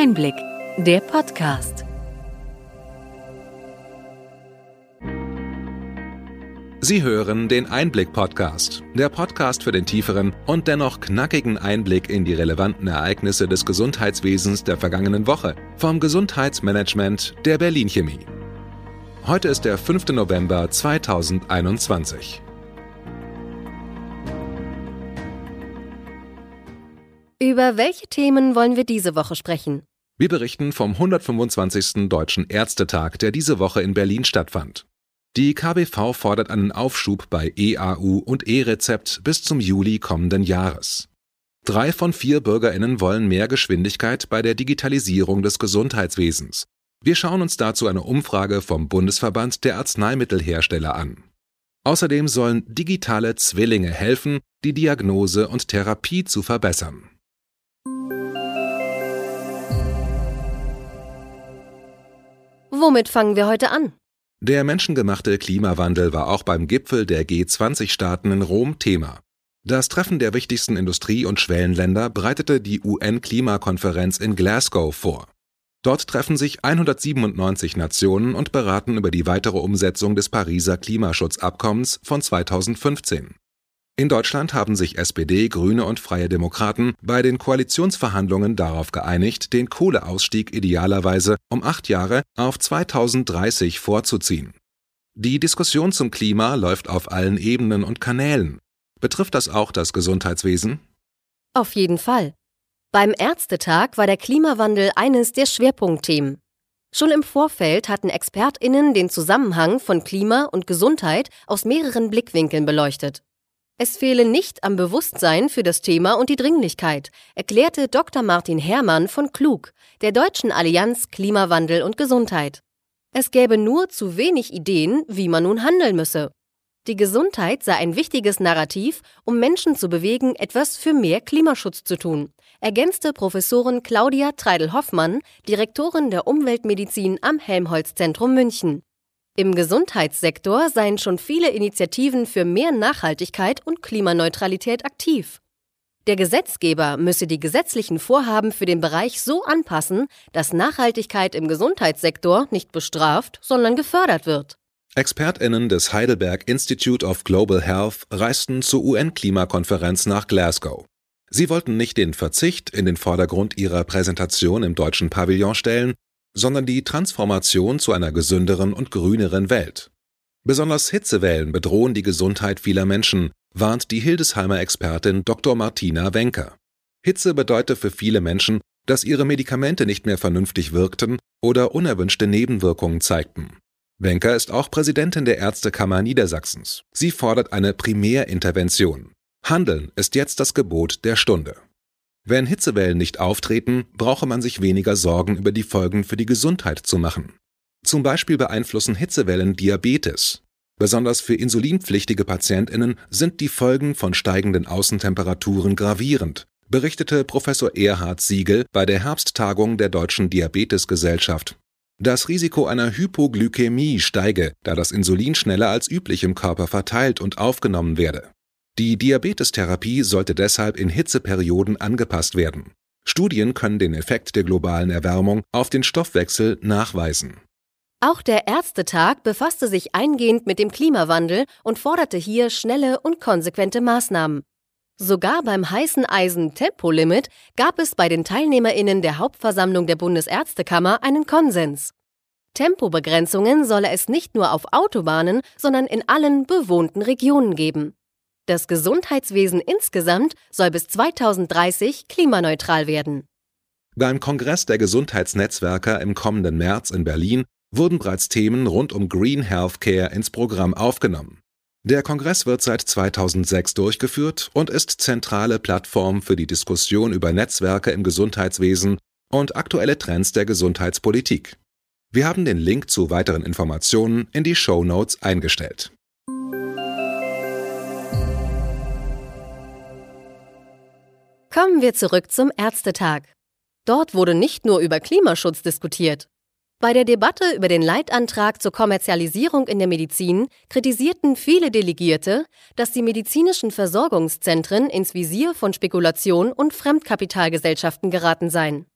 Einblick, der Podcast. Sie hören den Einblick-Podcast, der Podcast für den tieferen und dennoch knackigen Einblick in die relevanten Ereignisse des Gesundheitswesens der vergangenen Woche vom Gesundheitsmanagement der Berlin Chemie. Heute ist der 5. November 2021. Über welche Themen wollen wir diese Woche sprechen? Wir berichten vom 125. Deutschen Ärztetag, der diese Woche in Berlin stattfand. Die KBV fordert einen Aufschub bei EAU und E-Rezept bis zum Juli kommenden Jahres. Drei von vier Bürgerinnen wollen mehr Geschwindigkeit bei der Digitalisierung des Gesundheitswesens. Wir schauen uns dazu eine Umfrage vom Bundesverband der Arzneimittelhersteller an. Außerdem sollen digitale Zwillinge helfen, die Diagnose und Therapie zu verbessern. Womit fangen wir heute an? Der menschengemachte Klimawandel war auch beim Gipfel der G20-Staaten in Rom Thema. Das Treffen der wichtigsten Industrie- und Schwellenländer bereitete die UN-Klimakonferenz in Glasgow vor. Dort treffen sich 197 Nationen und beraten über die weitere Umsetzung des Pariser Klimaschutzabkommens von 2015. In Deutschland haben sich SPD, Grüne und Freie Demokraten bei den Koalitionsverhandlungen darauf geeinigt, den Kohleausstieg idealerweise um acht Jahre auf 2030 vorzuziehen. Die Diskussion zum Klima läuft auf allen Ebenen und Kanälen. Betrifft das auch das Gesundheitswesen? Auf jeden Fall. Beim Ärztetag war der Klimawandel eines der Schwerpunktthemen. Schon im Vorfeld hatten Expertinnen den Zusammenhang von Klima und Gesundheit aus mehreren Blickwinkeln beleuchtet. Es fehle nicht am Bewusstsein für das Thema und die Dringlichkeit, erklärte Dr. Martin Herrmann von Klug, der Deutschen Allianz Klimawandel und Gesundheit. Es gäbe nur zu wenig Ideen, wie man nun handeln müsse. Die Gesundheit sei ein wichtiges Narrativ, um Menschen zu bewegen, etwas für mehr Klimaschutz zu tun, ergänzte Professorin Claudia Treidel-Hoffmann, Direktorin der Umweltmedizin am Helmholtz-Zentrum München. Im Gesundheitssektor seien schon viele Initiativen für mehr Nachhaltigkeit und Klimaneutralität aktiv. Der Gesetzgeber müsse die gesetzlichen Vorhaben für den Bereich so anpassen, dass Nachhaltigkeit im Gesundheitssektor nicht bestraft, sondern gefördert wird. Expertinnen des Heidelberg Institute of Global Health reisten zur UN-Klimakonferenz nach Glasgow. Sie wollten nicht den Verzicht in den Vordergrund ihrer Präsentation im deutschen Pavillon stellen, sondern die Transformation zu einer gesünderen und grüneren Welt. Besonders Hitzewellen bedrohen die Gesundheit vieler Menschen, warnt die Hildesheimer Expertin Dr. Martina Wenker. Hitze bedeutet für viele Menschen, dass ihre Medikamente nicht mehr vernünftig wirkten oder unerwünschte Nebenwirkungen zeigten. Wenker ist auch Präsidentin der Ärztekammer Niedersachsens. Sie fordert eine Primärintervention. Handeln ist jetzt das Gebot der Stunde. Wenn Hitzewellen nicht auftreten, brauche man sich weniger Sorgen über die Folgen für die Gesundheit zu machen. Zum Beispiel beeinflussen Hitzewellen Diabetes. Besonders für insulinpflichtige Patientinnen sind die Folgen von steigenden Außentemperaturen gravierend, berichtete Professor Erhard Siegel bei der Herbsttagung der Deutschen Diabetesgesellschaft. Das Risiko einer Hypoglykämie steige, da das Insulin schneller als üblich im Körper verteilt und aufgenommen werde. Die Diabetestherapie sollte deshalb in Hitzeperioden angepasst werden. Studien können den Effekt der globalen Erwärmung auf den Stoffwechsel nachweisen. Auch der Ärztetag befasste sich eingehend mit dem Klimawandel und forderte hier schnelle und konsequente Maßnahmen. Sogar beim heißen Eisen Tempolimit gab es bei den Teilnehmerinnen der Hauptversammlung der Bundesärztekammer einen Konsens. Tempobegrenzungen solle es nicht nur auf Autobahnen, sondern in allen bewohnten Regionen geben. Das Gesundheitswesen insgesamt soll bis 2030 klimaneutral werden. Beim Kongress der Gesundheitsnetzwerker im kommenden März in Berlin wurden bereits Themen rund um Green Healthcare ins Programm aufgenommen. Der Kongress wird seit 2006 durchgeführt und ist zentrale Plattform für die Diskussion über Netzwerke im Gesundheitswesen und aktuelle Trends der Gesundheitspolitik. Wir haben den Link zu weiteren Informationen in die Show Notes eingestellt. Kommen wir zurück zum Ärztetag. Dort wurde nicht nur über Klimaschutz diskutiert. Bei der Debatte über den Leitantrag zur Kommerzialisierung in der Medizin kritisierten viele Delegierte, dass die medizinischen Versorgungszentren ins Visier von Spekulation und Fremdkapitalgesellschaften geraten seien.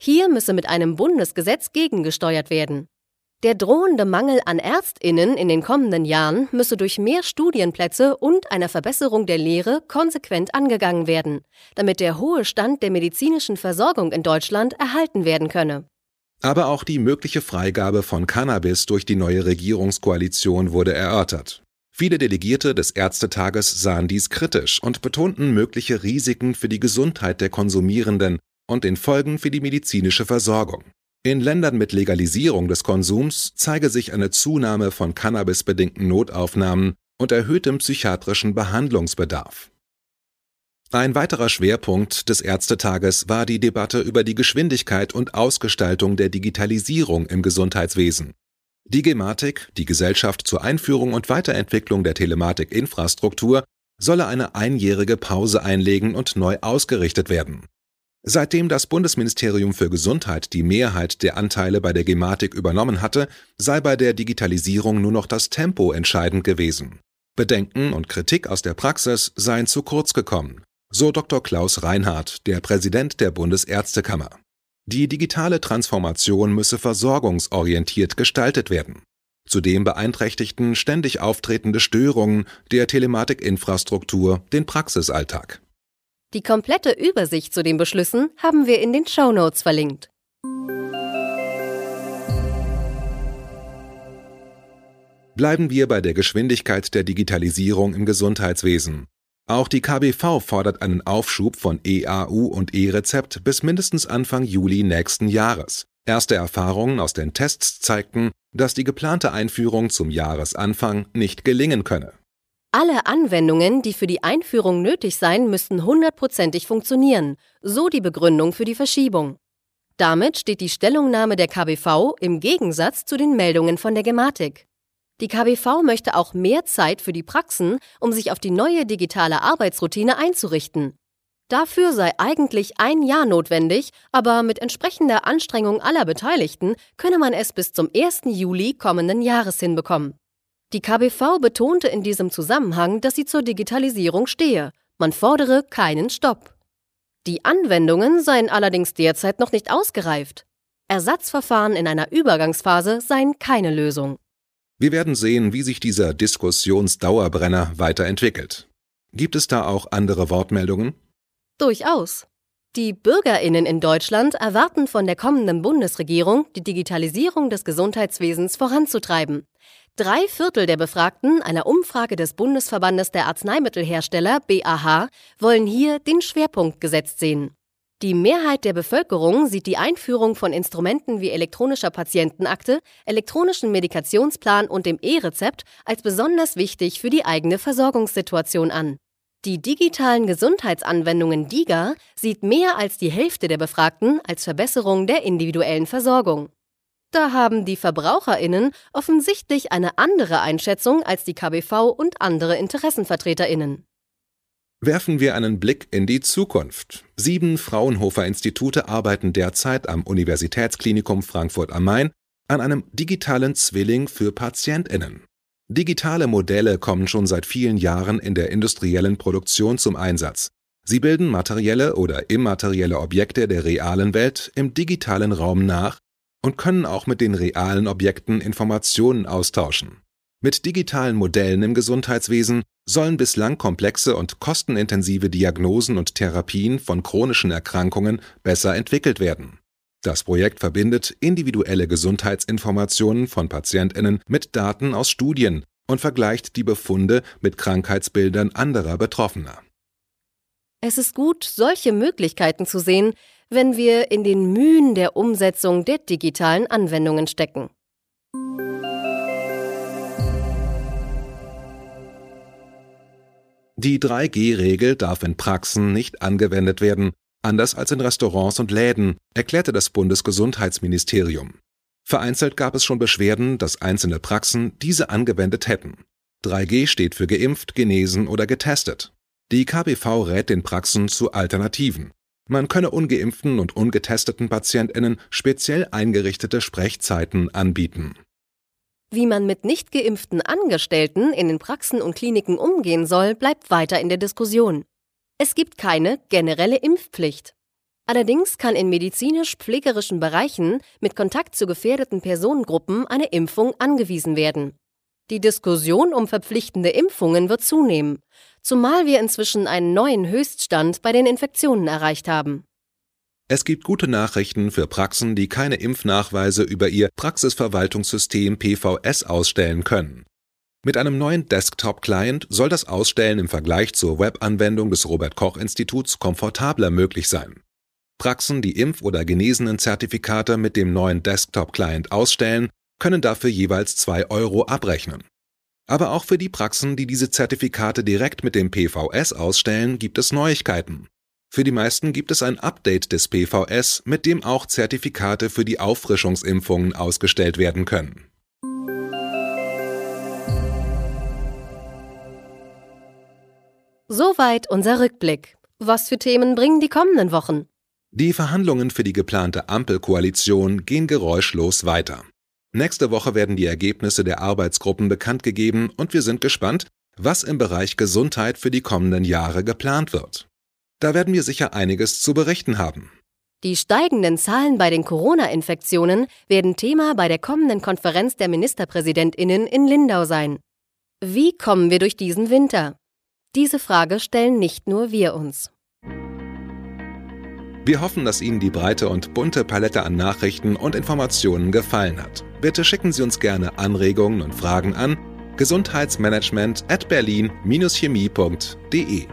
Hier müsse mit einem Bundesgesetz gegengesteuert werden. Der drohende Mangel an Ärztinnen in den kommenden Jahren müsse durch mehr Studienplätze und einer Verbesserung der Lehre konsequent angegangen werden, damit der hohe Stand der medizinischen Versorgung in Deutschland erhalten werden könne. Aber auch die mögliche Freigabe von Cannabis durch die neue Regierungskoalition wurde erörtert. Viele Delegierte des Ärztetages sahen dies kritisch und betonten mögliche Risiken für die Gesundheit der Konsumierenden und den Folgen für die medizinische Versorgung. In Ländern mit Legalisierung des Konsums zeige sich eine Zunahme von cannabisbedingten Notaufnahmen und erhöhtem psychiatrischen Behandlungsbedarf. Ein weiterer Schwerpunkt des Ärztetages war die Debatte über die Geschwindigkeit und Ausgestaltung der Digitalisierung im Gesundheitswesen. Die Gematik, die Gesellschaft zur Einführung und Weiterentwicklung der Telematikinfrastruktur, solle eine einjährige Pause einlegen und neu ausgerichtet werden. Seitdem das Bundesministerium für Gesundheit die Mehrheit der Anteile bei der Gematik übernommen hatte, sei bei der Digitalisierung nur noch das Tempo entscheidend gewesen. Bedenken und Kritik aus der Praxis seien zu kurz gekommen, so Dr. Klaus Reinhardt, der Präsident der Bundesärztekammer. Die digitale Transformation müsse versorgungsorientiert gestaltet werden. Zudem beeinträchtigten ständig auftretende Störungen der Telematikinfrastruktur den Praxisalltag. Die komplette Übersicht zu den Beschlüssen haben wir in den Show Notes verlinkt. Bleiben wir bei der Geschwindigkeit der Digitalisierung im Gesundheitswesen. Auch die KBV fordert einen Aufschub von EAU und E-Rezept bis mindestens Anfang Juli nächsten Jahres. Erste Erfahrungen aus den Tests zeigten, dass die geplante Einführung zum Jahresanfang nicht gelingen könne. Alle Anwendungen, die für die Einführung nötig seien, müssten hundertprozentig funktionieren, so die Begründung für die Verschiebung. Damit steht die Stellungnahme der KBV im Gegensatz zu den Meldungen von der Gematik. Die KBV möchte auch mehr Zeit für die Praxen, um sich auf die neue digitale Arbeitsroutine einzurichten. Dafür sei eigentlich ein Jahr notwendig, aber mit entsprechender Anstrengung aller Beteiligten könne man es bis zum 1. Juli kommenden Jahres hinbekommen. Die KBV betonte in diesem Zusammenhang, dass sie zur Digitalisierung stehe. Man fordere keinen Stopp. Die Anwendungen seien allerdings derzeit noch nicht ausgereift. Ersatzverfahren in einer Übergangsphase seien keine Lösung. Wir werden sehen, wie sich dieser Diskussionsdauerbrenner weiterentwickelt. Gibt es da auch andere Wortmeldungen? Durchaus. Die Bürgerinnen in Deutschland erwarten von der kommenden Bundesregierung, die Digitalisierung des Gesundheitswesens voranzutreiben. Drei Viertel der Befragten einer Umfrage des Bundesverbandes der Arzneimittelhersteller BAH wollen hier den Schwerpunkt gesetzt sehen. Die Mehrheit der Bevölkerung sieht die Einführung von Instrumenten wie elektronischer Patientenakte, elektronischen Medikationsplan und dem E-Rezept als besonders wichtig für die eigene Versorgungssituation an. Die digitalen Gesundheitsanwendungen DIGA sieht mehr als die Hälfte der Befragten als Verbesserung der individuellen Versorgung. Da haben die Verbraucherinnen offensichtlich eine andere Einschätzung als die KBV und andere Interessenvertreterinnen. Werfen wir einen Blick in die Zukunft. Sieben Fraunhofer-Institute arbeiten derzeit am Universitätsklinikum Frankfurt am Main an einem digitalen Zwilling für Patientinnen. Digitale Modelle kommen schon seit vielen Jahren in der industriellen Produktion zum Einsatz. Sie bilden materielle oder immaterielle Objekte der realen Welt im digitalen Raum nach und können auch mit den realen Objekten Informationen austauschen. Mit digitalen Modellen im Gesundheitswesen sollen bislang komplexe und kostenintensive Diagnosen und Therapien von chronischen Erkrankungen besser entwickelt werden. Das Projekt verbindet individuelle Gesundheitsinformationen von Patientinnen mit Daten aus Studien und vergleicht die Befunde mit Krankheitsbildern anderer Betroffener. Es ist gut, solche Möglichkeiten zu sehen, wenn wir in den Mühen der Umsetzung der digitalen Anwendungen stecken. Die 3G-Regel darf in Praxen nicht angewendet werden, anders als in Restaurants und Läden, erklärte das Bundesgesundheitsministerium. Vereinzelt gab es schon Beschwerden, dass einzelne Praxen diese angewendet hätten. 3G steht für geimpft, genesen oder getestet. Die KBV rät den Praxen zu Alternativen. Man könne ungeimpften und ungetesteten Patientinnen speziell eingerichtete Sprechzeiten anbieten. Wie man mit nicht geimpften Angestellten in den Praxen und Kliniken umgehen soll, bleibt weiter in der Diskussion. Es gibt keine generelle Impfpflicht. Allerdings kann in medizinisch-pflegerischen Bereichen mit Kontakt zu gefährdeten Personengruppen eine Impfung angewiesen werden. Die Diskussion um verpflichtende Impfungen wird zunehmen, zumal wir inzwischen einen neuen Höchststand bei den Infektionen erreicht haben. Es gibt gute Nachrichten für Praxen, die keine Impfnachweise über ihr Praxisverwaltungssystem PVS ausstellen können. Mit einem neuen Desktop-Client soll das Ausstellen im Vergleich zur Webanwendung des Robert Koch Instituts komfortabler möglich sein. Praxen, die Impf- oder Genesenen-Zertifikate mit dem neuen Desktop-Client ausstellen, können dafür jeweils 2 Euro abrechnen. Aber auch für die Praxen, die diese Zertifikate direkt mit dem PVS ausstellen, gibt es Neuigkeiten. Für die meisten gibt es ein Update des PVS, mit dem auch Zertifikate für die Auffrischungsimpfungen ausgestellt werden können. Soweit unser Rückblick. Was für Themen bringen die kommenden Wochen? Die Verhandlungen für die geplante Ampelkoalition gehen geräuschlos weiter. Nächste Woche werden die Ergebnisse der Arbeitsgruppen bekannt gegeben und wir sind gespannt, was im Bereich Gesundheit für die kommenden Jahre geplant wird. Da werden wir sicher einiges zu berichten haben. Die steigenden Zahlen bei den Corona-Infektionen werden Thema bei der kommenden Konferenz der Ministerpräsidentinnen in Lindau sein. Wie kommen wir durch diesen Winter? Diese Frage stellen nicht nur wir uns. Wir hoffen, dass Ihnen die breite und bunte Palette an Nachrichten und Informationen gefallen hat. Bitte schicken Sie uns gerne Anregungen und Fragen an gesundheitsmanagement at berlin-chemie.de.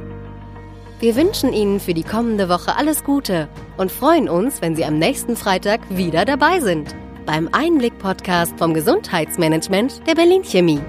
Wir wünschen Ihnen für die kommende Woche alles Gute und freuen uns, wenn Sie am nächsten Freitag wieder dabei sind beim Einblick-Podcast vom Gesundheitsmanagement der Berlin Chemie.